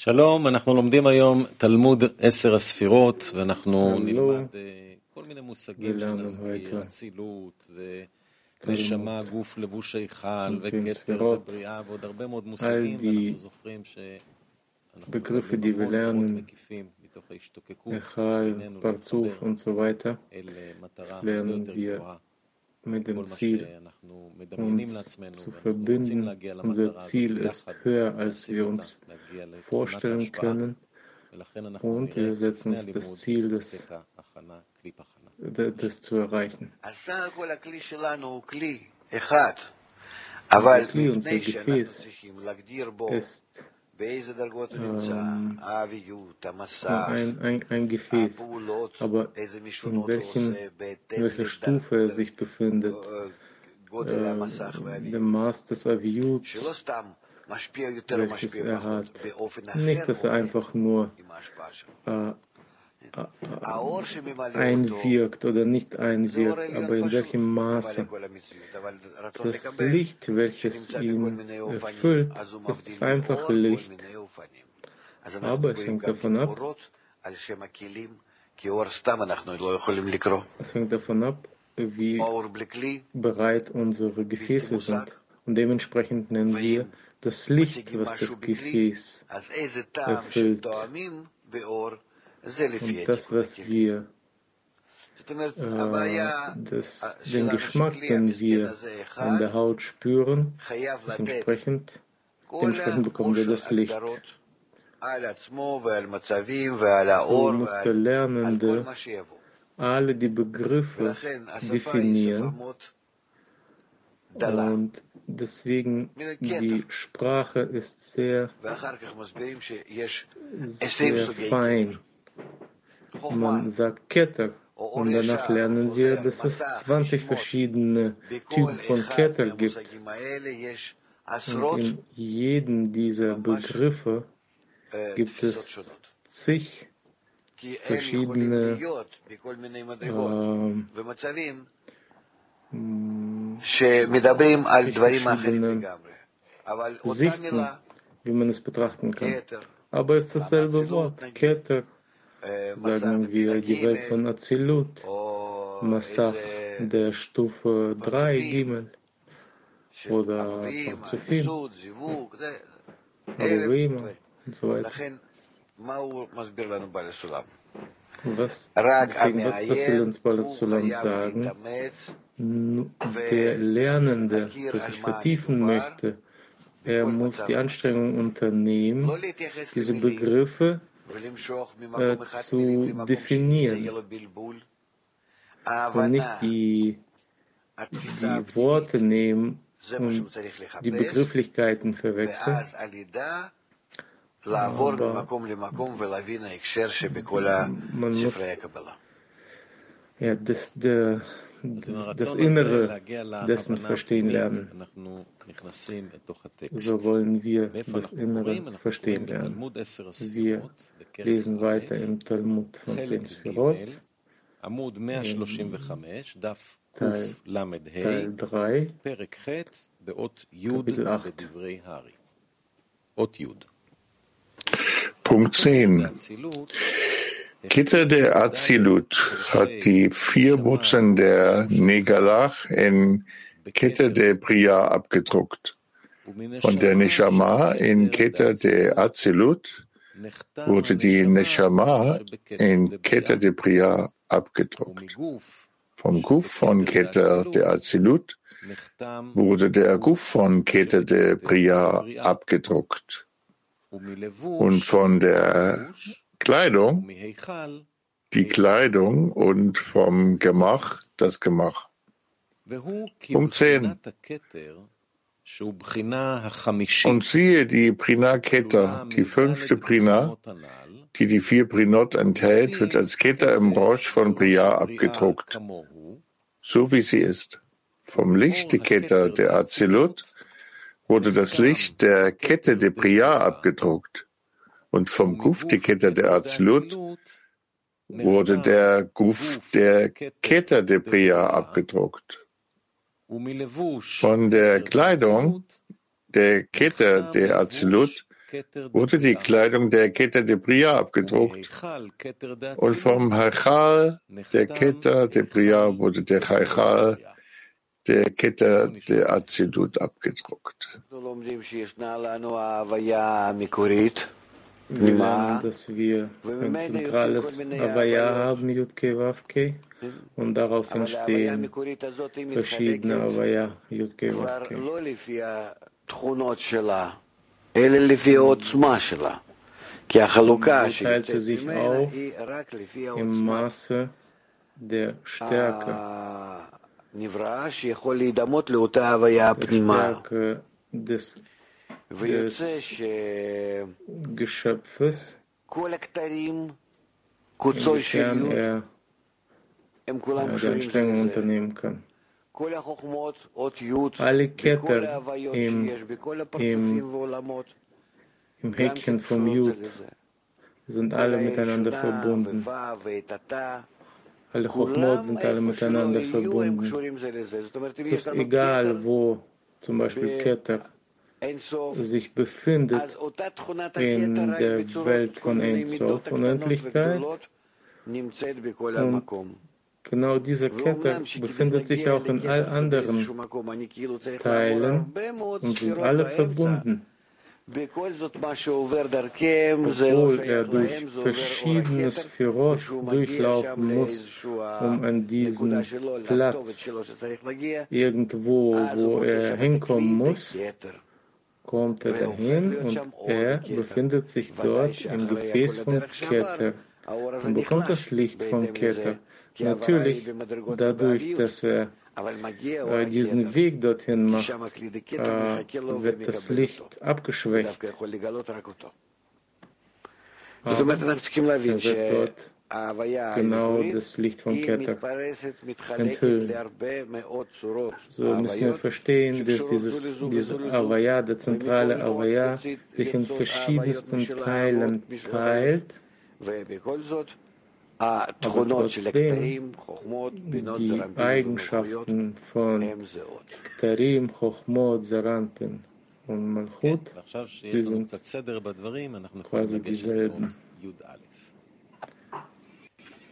שלום, אנחנו לומדים היום תלמוד עשר הספירות, ואנחנו נלמד כל מיני מושגים שנזכיר, אצילות ונשמה, גוף, לבוש היכל, וכתר ובריאה, ועוד הרבה מאוד מושגים, ואנחנו זוכרים שאנחנו מאוד מאוד מקיפים מתוך ההשתוקקות בינינו להתחבר אל מטרה הרבה יותר גבוהה. mit dem Ziel, uns zu verbinden. Unser Ziel ist höher, als wir uns vorstellen können. Und wir setzen uns das Ziel, das, das zu erreichen. Kli, unser Gefäß ist ein, ein, ein Gefäß, aber in, welchen, in welcher Stufe er sich befindet, äh, dem Maß des Aviuts, welches er hat. Nicht, dass er einfach nur äh, einwirkt oder nicht einwirkt, aber in welchem Maße. Das Licht, welches ihn erfüllt, ist das einfache Licht, aber es hängt davon ab, es hängt davon ab, wie bereit unsere Gefäße sind. Und dementsprechend nennen wir das Licht, was das Gefäß erfüllt. Und das, was wir, äh, das, den Geschmack, den wir an der Haut spüren, ist entsprechend, dementsprechend bekommen wir das Licht. So muss der Lernende alle die Begriffe definieren. Und deswegen die Sprache ist sehr, sehr fein. Man sagt Keter. Und danach lernen wir, dass es 20 verschiedene Typen von Keter gibt. Und in jedem dieser Begriffe gibt es zig verschiedene äh, verschiedene Sichten, wie man es betrachten kann. Aber es ist dasselbe Wort, Keter, sagen wir, die Welt von Azilut, Massach der Stufe 3, Gimel. Oder Parzufim, Aruvim und so weiter. Was, deswegen, was, was will uns Balazulam sagen? Der Lernende, der sich vertiefen möchte, er muss die Anstrengung unternehmen, diese Begriffe äh, zu definieren. und nicht die, die Worte nehmen und die Begrifflichkeiten verwechseln. Aber man muss ja, das, der, das Innere dessen verstehen lernen. So wollen wir das Innere verstehen lernen. Wir lesen weiter im Talmud von Zehn Sphirot, Teil, Teil 3, Kapitel 8. Punkt 10. Kitter der Azilut hat die vier Mutzen der Negalach in Keter der Priya abgedruckt. Von der Neshama in Keter der Azilut wurde die Neshama in Keter de Priya abgedruckt. Vom Guf von Keter der Azilut wurde der Guf von Keter de Priya abgedruckt. Und von der Kleidung, die Kleidung und vom Gemach das Gemach. Punkt 10. Und siehe die Prina Keta, die fünfte Prina, die die vier Prinot enthält, wird als Keta im Brosch von Priya abgedruckt, so wie sie ist. Vom Licht der Keta der Azilut wurde das Licht der Kette de Priya abgedruckt und vom Guf der Kette der Azilut wurde der Guf der Kette de Priya abgedruckt. Von der Kleidung der Kette der Azilut wurde die Kleidung der Keter de Bria abgedruckt. Und vom Haichal der Keter de Bria wurde der Haichal der Keter der Azilut abgedruckt. Wir lernen, dass wir ein zentrales Avaya haben, Yudke Wavke, und daraus entstehen verschiedene Avaya, Yudke Wavke. Und teilte sich auf im Maße der Stärke, der Stärke des des Geschöpfes, inwiefern er die Anstrengung unternehmen kann. Alle Ketten im, im, im Häkchen vom Jud sind alle miteinander verbunden. Alle Chochmot sind alle miteinander verbunden. Es ist egal, wo zum Beispiel Keter sich befindet in der Welt von Ensof, Unendlichkeit. Und genau diese Kette befindet sich auch in all anderen Teilen und sind alle verbunden. Obwohl er durch verschiedene Sphirot durchlaufen muss, um an diesen Platz irgendwo, wo er hinkommen muss, kommt er dahin und er befindet sich dort im Gefäß von Keter und bekommt das Licht von Keter. Natürlich, dadurch, dass er äh, diesen Weg dorthin macht, äh, wird das Licht abgeschwächt. Aber er wird dort genau das Licht von Keter enthüllen. So müssen wir verstehen, dass dieses, dieses Avaya, der zentrale Avaya, sich in verschiedensten Teilen teilt. Aber trotzdem die Eigenschaften von Tarim, Chochmot, Zaranpin und Malchut, die sind quasi dieselben.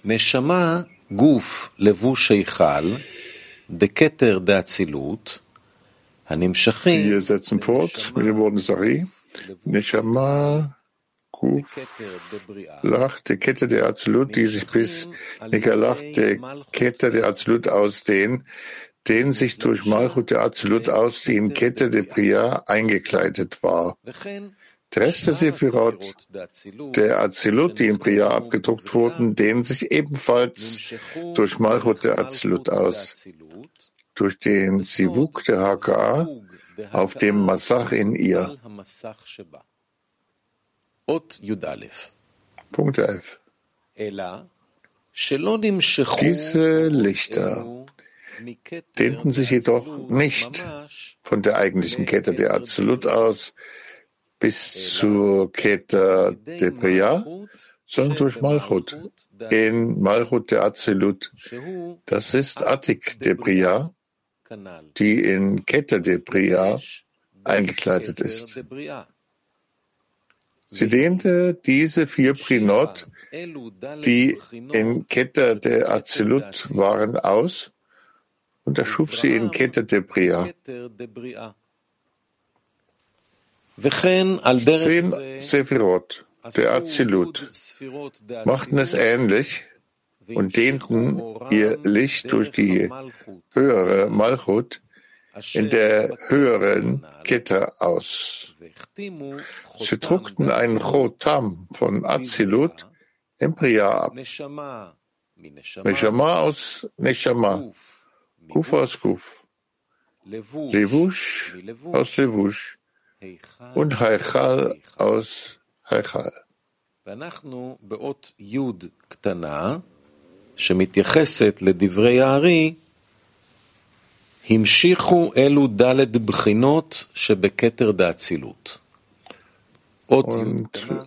Neshama, Guf, Levush Eichal, Deketer de Atzilut, wir setzen fort mit dem Wort Sari. Neshama Kuf Lach, de keter de Absolut, die sich bis Nikalach, de keter de Absolut ausdehnen, den sich durch Malchut der Absolut ausdehnt, Kette de Priya eingekleidet war. Der Rest der Sephirot, der Azilut, die im Priya abgedruckt wurden, dehnen sich ebenfalls durch Malchut der Azilut aus, durch den Sivuk der HKA auf dem Massach in ihr. Punkt 11. Diese Lichter dehnten sich jedoch nicht von der eigentlichen Kette der Absolut aus, bis zur Keter de Priya, sondern durch Malchut. In Malchut der Azilut. Das ist Atik de Priya, die in Keter de Priya eingekleidet ist. Sie dehnte diese vier Prinot, die in Keter de Azilut waren, aus und erschuf sie in Keter de Priya. Zehn Sephirot, der Azilut, machten es ähnlich und dehnten ihr Licht durch die höhere Malchut in der höheren Kette aus. Sie druckten einen Chotam von Azilut im Priya ab. Neshama aus Neshama, Kuf aus Kuf, Levush aus Levush, und Heichal aus Heichal. ואנחנו באות י' קטנה, שמתייחסת לדברי הארי, המשיכו אלו ד' בחינות שבכתר דאצילות. אות י' קטנה.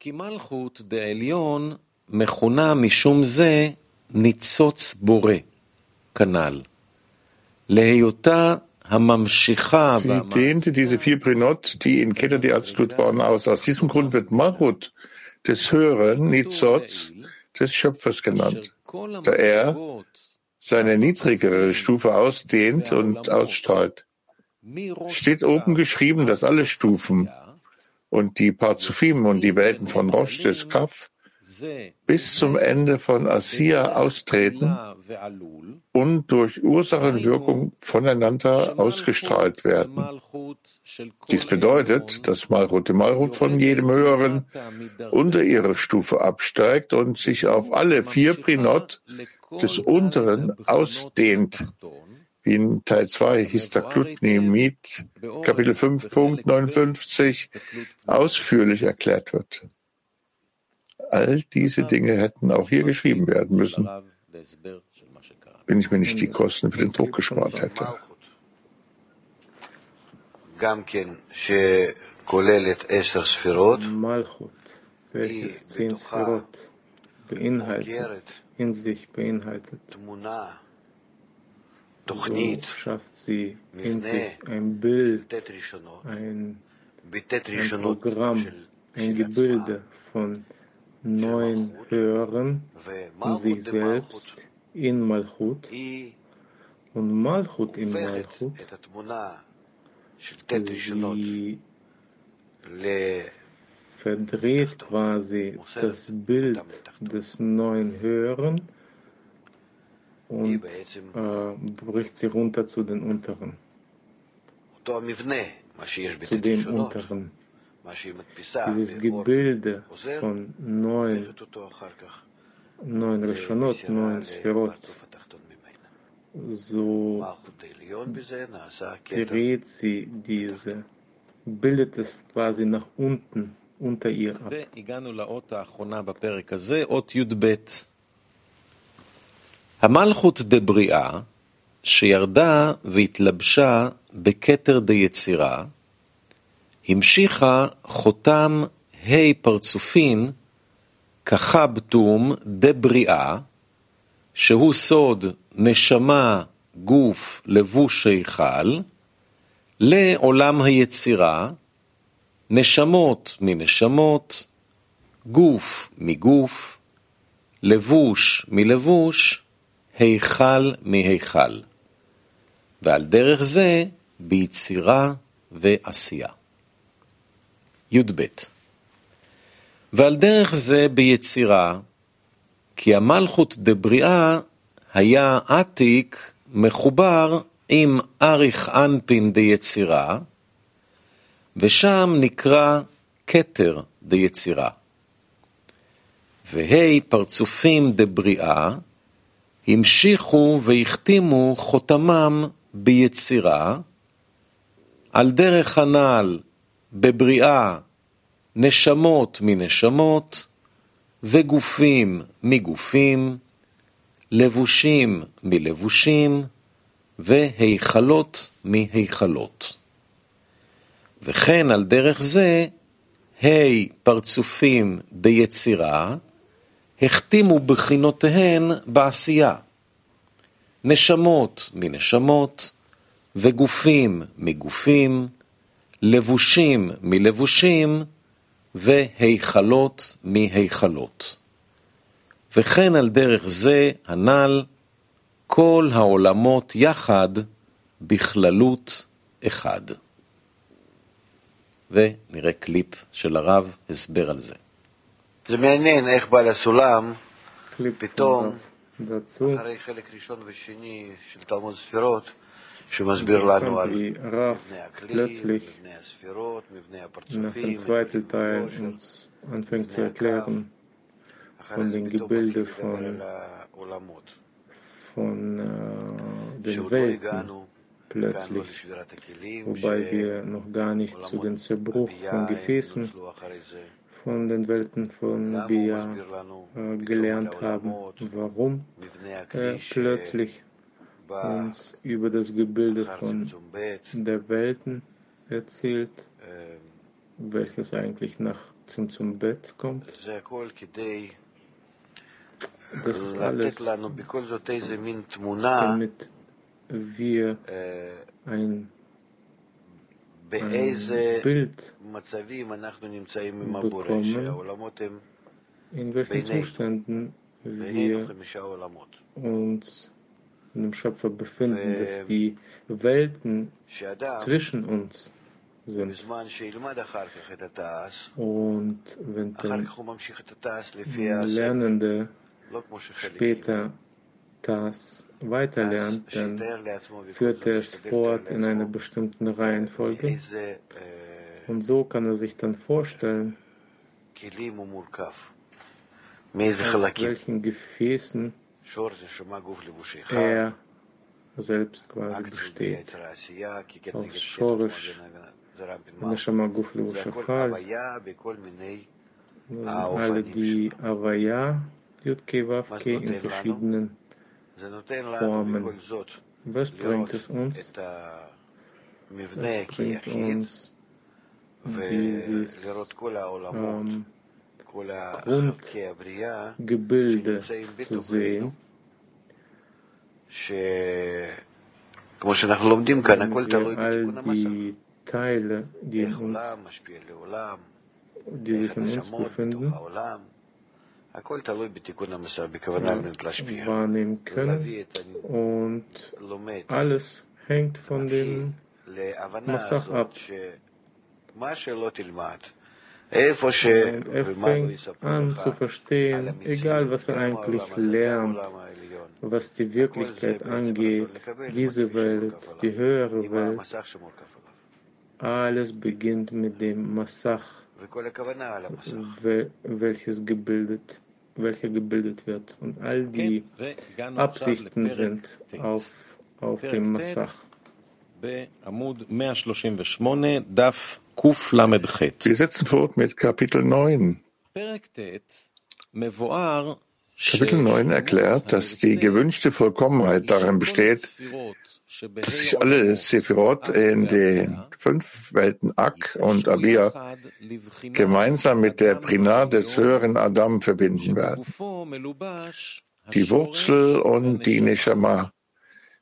כי מלכות דעליון מכונה משום זה ניצוץ בורא, כנ"ל. להיותה Sie dehnte diese vier Prinot, die in Keter die Arztlut waren, aus. Aus diesem Grund wird Malchut des Höheren, Nitzots, des Schöpfers genannt, da er seine niedrigere Stufe ausdehnt und ausstrahlt. Steht oben geschrieben, dass alle Stufen und die Parzufim und die Welten von Rosh des Kaf bis zum Ende von Asiya austreten und durch Ursachenwirkung voneinander ausgestrahlt werden. Dies bedeutet, dass Malchut Malchut von jedem Höheren unter ihrer Stufe absteigt und sich auf alle vier Prinot des Unteren ausdehnt, wie in Teil 2 Histaklut Nimit, Kapitel 5, Punkt 59 ausführlich erklärt wird. All diese Dinge hätten auch hier geschrieben werden müssen, wenn ich mir nicht die Kosten für den Druck gespart hätte. Malchut, welches zehn Sphirot beinhaltet, in sich beinhaltet, so schafft sie in sich ein Bild, ein, ein Programm, ein Gebilde von neun Hören sich selbst in Malchut und Malchut in Malchut sie verdreht quasi das Bild des neuen Höheren und äh, bricht sie runter zu den unteren, zu dem unteren Dieses Gebilde von neun, neun Rishonot, neun Sphirot, so gerät sie diese, bildet es quasi nach unten, unter ihr ab. המלכות דבריאה, שירדה והתלבשה בכתר דיצירה, המשיכה חותם ה' פרצופין כחבטום דבריאה, שהוא סוד נשמה, גוף, לבוש היכל, לעולם היצירה, נשמות מנשמות, גוף מגוף, לבוש מלבוש, היכל מהיכל. ועל דרך זה ביצירה ועשייה. י"ב ועל דרך זה ביצירה, כי המלכות דבריאה היה עתיק מחובר עם אריך אנפין דיצירה, ושם נקרא כתר דיצירה. והי פרצופים דבריאה, המשיכו והחתימו חותמם ביצירה, על דרך הנעל בבריאה נשמות מנשמות, וגופים מגופים, לבושים מלבושים, והיכלות מהיכלות. וכן על דרך זה, ה' פרצופים ביצירה, החתימו בחינותיהן בעשייה. נשמות מנשמות, וגופים מגופים, לבושים מלבושים, והיכלות מהיכלות. וכן על דרך זה הנ"ל כל העולמות יחד בכללות אחד. ונראה קליפ של הרב, הסבר על זה. זה מעניין איך בעל הסולם פתאום, אחרי חלק ראשון ושני של תלמוד ספירות, und Rav plötzlich nach dem zweiten Teil uns anfängt zu erklären von den Gebilden von, äh, den Welten plötzlich, wobei wir noch gar nicht zu dem Zerbruch von Gefäßen von den Welten von Bia äh, gelernt haben, warum äh, plötzlich uns über das Gebilde von der Welten erzählt, welches eigentlich nach zum, zum Bett kommt. Das ist alles, damit wir ein, ein Bild bekommen, in welchen Zuständen wir uns in dem Schöpfer befinden, dass die Welten zwischen uns sind. Und wenn der Lernende später das weiterlernt, dann führt er es fort in einer bestimmten Reihenfolge. Und so kann er sich dann vorstellen, aus welchen Gefäßen er selbst quasi besteht. Aus Schorisch, Neshama Guf Levushachal, alle die Avaya, Jutke Wavke in verschiedenen Formen. Was bringt es uns? Es bringt uns dieses ähm, Grundgebilde zu sehen, all die Teile, die, uns, die sich in uns befinden, wahrnehmen können und alles hängt von dem Massach ab. Er fängt an zu verstehen, egal was er eigentlich lernt, was die Wirklichkeit angeht, diese Welt, die höhere Welt, alles beginnt mit dem Massach, welches gebildet, welcher gebildet wird. Und all die Absichten sind auf, auf dem Massach. Wir setzen fort mit Kapitel 9. Kapitel 9 erklärt, dass die gewünschte Vollkommenheit darin besteht, dass sich alle Sephirot in den fünf Welten Ak und Abia gemeinsam mit der Prina des höheren Adam verbinden werden. Die Wurzel und die Neshama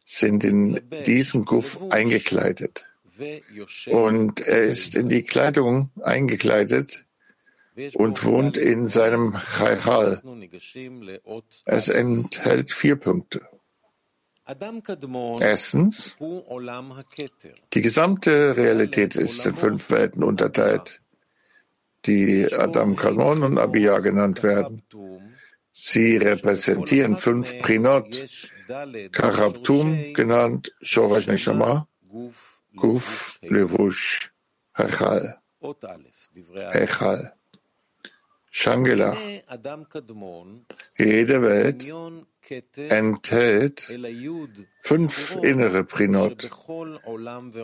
sind in diesen Guf eingekleidet. Und er ist in die Kleidung eingekleidet und wohnt in seinem Chaychal. Es enthält vier Punkte. Erstens, die gesamte Realität ist in fünf Welten unterteilt, die Adam Kadmon und Abiyah genannt werden. Sie repräsentieren fünf Prinot, Karabtum genannt Shorash Neshama, Guf, Levush, Hechal. Hechal. Shangela. Jede Welt enthält fünf innere Prinot,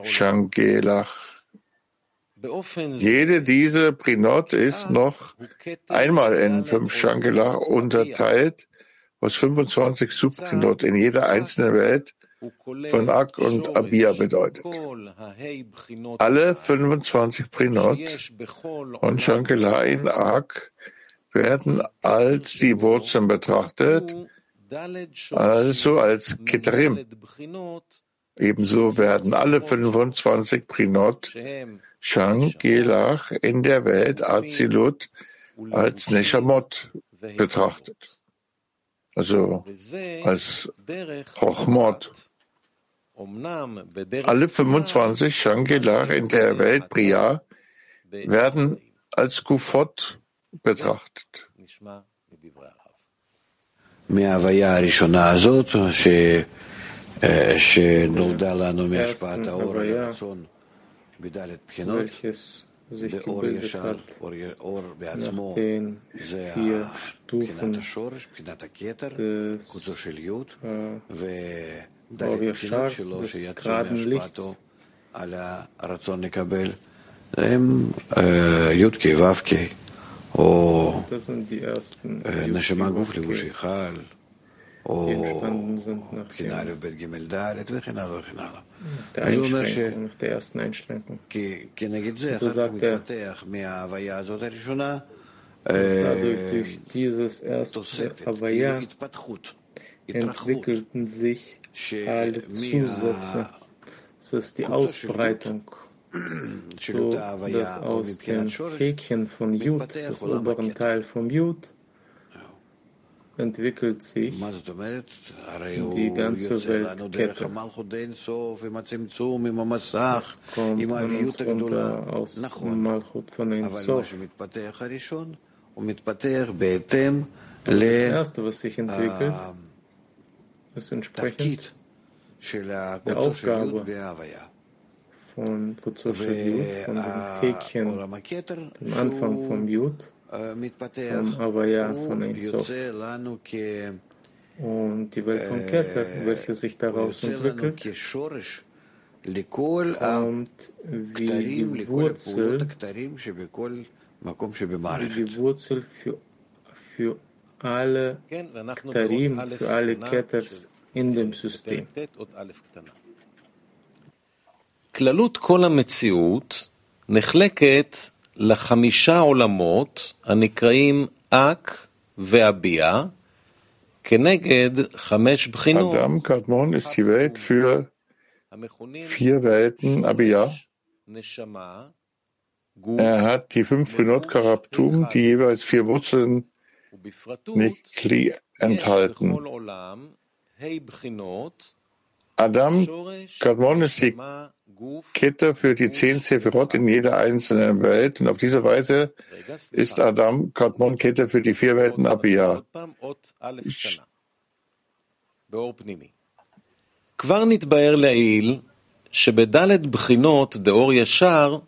Shangelach. Jede dieser Prinot ist noch einmal in fünf Shangelach unterteilt, aus 25 Subprinot in jeder einzelnen Welt von Ak und Abia bedeutet. Alle 25 Prinot und Shankelha in Ak werden als die Wurzeln betrachtet, also als Ketterim. Ebenso werden alle 25 Prinot Shang in der Welt Azilut als Neshamot betrachtet also als Hochmord. Alle 25 Shangelar in der Welt Priya werden als Kufot betrachtet. Welches באור ישר, אור, אור בעצמו, זה בחינת השורש, בחינת הכתר, קוצו של יוד, ודלת והבחינות שלו שיצאו מהשפעתו על הרצון לקבל, הם אה, יוד כ"ו אה, כ"ו, או נשמה גוף לבושי חל. Finale Bet Gimel Dalet, Der Einschränkung, der ersten Einschränkung. Also so sagt er, dadurch, durch dieses erste Havaya entwickelten sich alle Zusätze. Es ist die Ausbreitung. So dass aus dem Häkchen von Jud, des oberen Teil vom Jud, entwickelt sich die ganze Weltkette. kommt an uns runter aus Malchut von Ein Sof. Das Erste, was sich entwickelt, ist entsprechend der Aufgabe von Kutzur Yud, von dem Häkchen, dem Anfang vom Jud, vom Avaya, von Ein Sof. Und die Welt von Keter, welche sich daraus entwickelt, kommt wie die Wurzel, wie die Wurzel für, für alle Ktarim, für alle Ketters in dem System. כללות כל המציאות נחלקת לחמישה עולמות הנקראים אק והביאה, כנגד חמש בחינות. Adam Kadmon ist die Welt für vier Welten Abiyah. Er hat die fünf Prinot Karabtum, die jeweils vier Wurzeln Nikli enthalten. Adam Kadmon ist die Kette für die zehn Sephirot in jeder einzelnen Welt und auf diese Weise ist Adam Kadmon Kette für die vier Welten Abiyah. כבר נתבהר לעיל שבדלת בחינות דאור ישר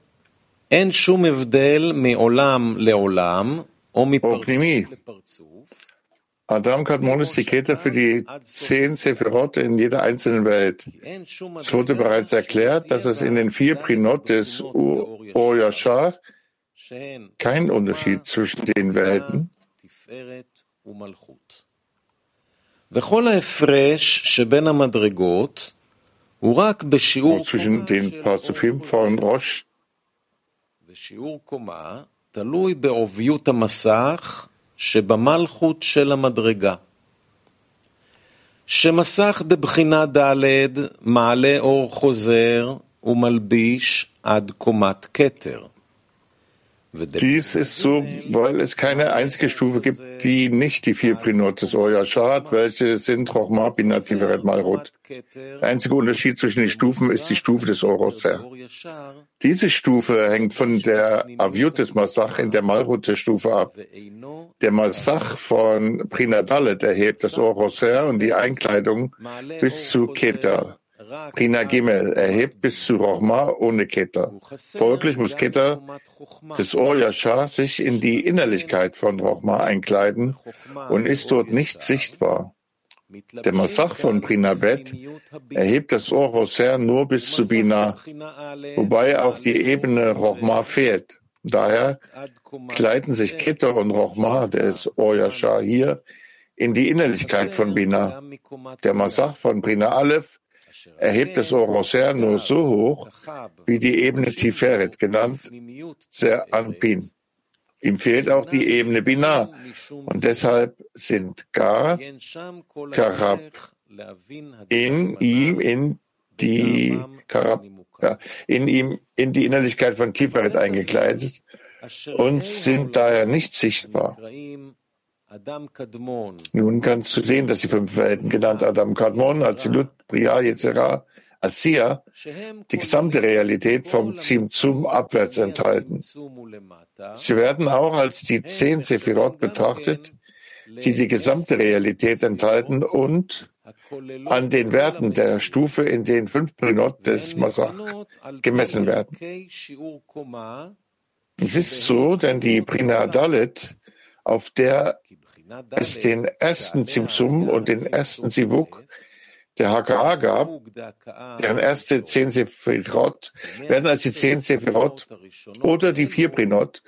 אין שום הבדל מעולם לעולם או מפרצוף לפרצוף. Adam Kadmon ist die Kette für die zehn Sephirot in jeder einzelnen Welt. Es wurde bereits erklärt, dass es in den vier Prinot des Oryashar keinen Unterschied zwischen den Welten. zwischen den Parzufim von Rosh שבמלכות של המדרגה. שמסך דבחינה ד' מעלה אור חוזר ומלביש עד קומת כתר. Dies ist so, weil es keine einzige Stufe gibt, die nicht die vier Prinot des Oyashar hat, welche sind Rochma, Bina, Tiveret, Malrut. Der einzige Unterschied zwischen den Stufen ist die Stufe des Oroser. Diese Stufe hängt von der Aviut des Masach in der Malrut der Stufe ab. Der Masach von Prinadalet erhebt das Oroser und die Einkleidung bis zu Keter. Rina Gimel erhebt bis zu Rochma ohne Keter. Folglich muss Keter des Oryasha sich in die Innerlichkeit von Rochma einkleiden und ist dort nicht sichtbar. Der Massach von Prinabet erhebt das Oroser nur bis zu Bina, wobei auch die Ebene Rochma fehlt. Daher kleiden sich Keter und Rochma des Oryasha hier in die Innerlichkeit von Bina. Der Massach von Brina Aleph erhebt das Oroser nur so hoch wie die Ebene Tiferet, genannt Ser Anpin. Ihm fehlt auch die Ebene Binah und deshalb sind Gar, Karab in ihm in die Karab, in ihm in die Innerlichkeit von Tiferet eingekleidet und sind daher nicht sichtbar. Nun kannst du sehen, dass die fünf Welten genannt Adam Kadmon, Azilut, Bria, Yetzera, Asiya, die gesamte Realität vom Zimzum abwärts enthalten. Sie werden auch als die zehn Sephirot betrachtet, die die gesamte Realität enthalten und an den Werten der Stufe in den fünf Prinot des Masach gemessen werden. Es ist so, denn die Prina Dalet auf der es den ersten Zimzum und den ersten Sivuk der HKA gab, deren erste zehn Sephirot werden als die zehn Sephirot oder die vier Prinot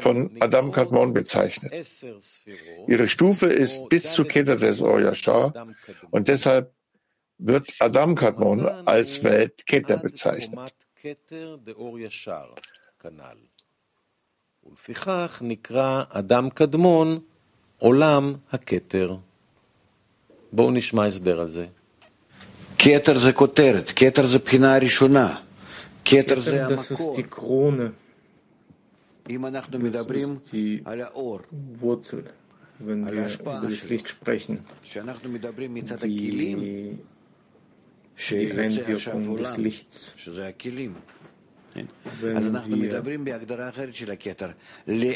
von Adam Kadmon bezeichnet. Ihre Stufe ist bis zu Keter des Oyashar und deshalb wird Adam Kadmon als Welt Keter bezeichnet. ולפיכך נקרא אדם קדמון עולם הכתר. בואו נשמע הסבר על זה. כתר זה כותרת, כתר זה בחינה הראשונה, כתר זה המקור. אם אנחנו מדברים על האור, על ההשפעה שלו, כשאנחנו מדברים מצד הכלים, שיוצא עכשיו עולם, שזה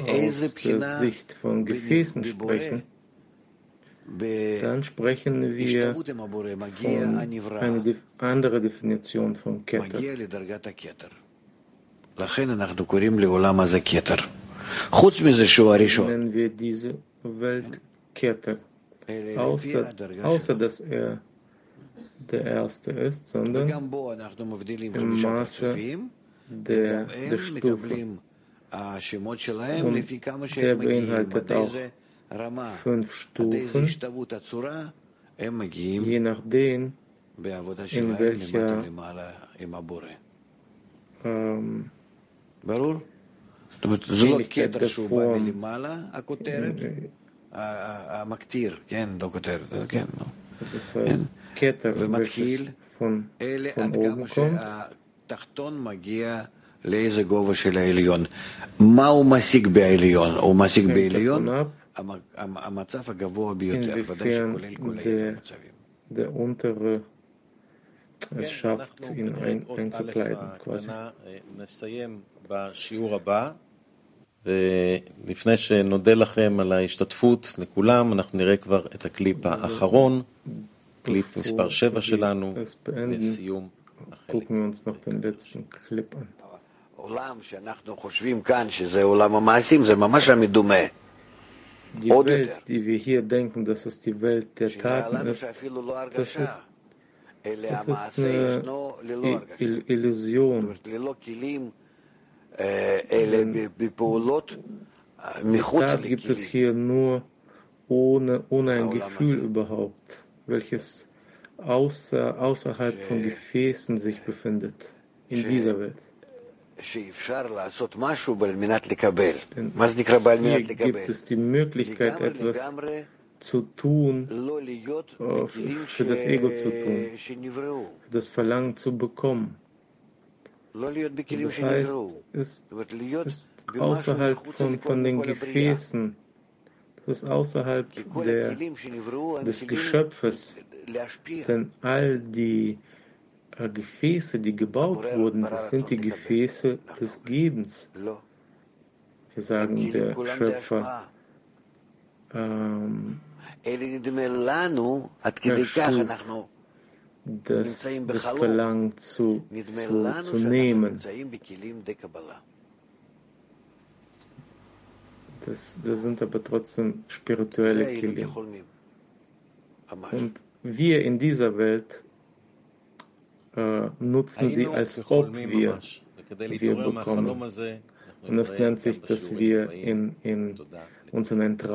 aus der Sicht von Gefäßen sprechen, dann sprechen wir von eine andere Definition von Keter. Nennen wir diese Welt Keter, außer, außer dass er der Erste ist, sondern im Maße de, de stufă. Trebuie inhaltet auch fünf Stufen, je nachdem, in welcher ähm, זאת אומרת, זו לא קדר שהוא בא מלמעלה, הכותרת, המקטיר, כן, לא כותרת, כן, נו. כן. ומתחיל, אלה עד כמה שה... מגיע לאיזה גובה של העליון. מה הוא משיג בעליון? הוא משיג בעליון המצב הגבוה ביותר, ודאי שכולל כל היתר המצבים. Der untere es schafft, ihn ein, einzukleiden, quasi. נסיים בשיעור הבא, ולפני שנודה לכם על ההשתתפות לכולם, אנחנו נראה כבר את הקליפ האחרון, קליפ מספר 7 שלנו, לסיום gucken wir uns noch den letzten Clip an. Die Welt, die wir hier denken, das ist die Welt der Taten ist, das ist, das ist eine Illusion. Tat gibt es hier nur ohne, ohne ein Gefühl überhaupt, welches außer, außerhalb von Gefäßen sich befindet, in dieser Welt. Denn hier gibt es die Möglichkeit, etwas zu tun, für das Ego zu tun, für das Verlangen zu bekommen. Das heißt, es ist außerhalb von, von den Gefäßen, das ist außerhalb der, des Geschöpfes, denn all die Gefäße, die gebaut wurden, das sind die Gefäße des Gebens. Wir sagen, der Schöpfer ähm, erschuf das, das Verlangen zu, zu, zu nehmen. Das, das sind aber trotzdem spirituelle Kilim. Und wir in dieser Welt äh, nutzen sie, als ob wir, wir bekommen. Und das nennt sich, dass wir in, in uns in ein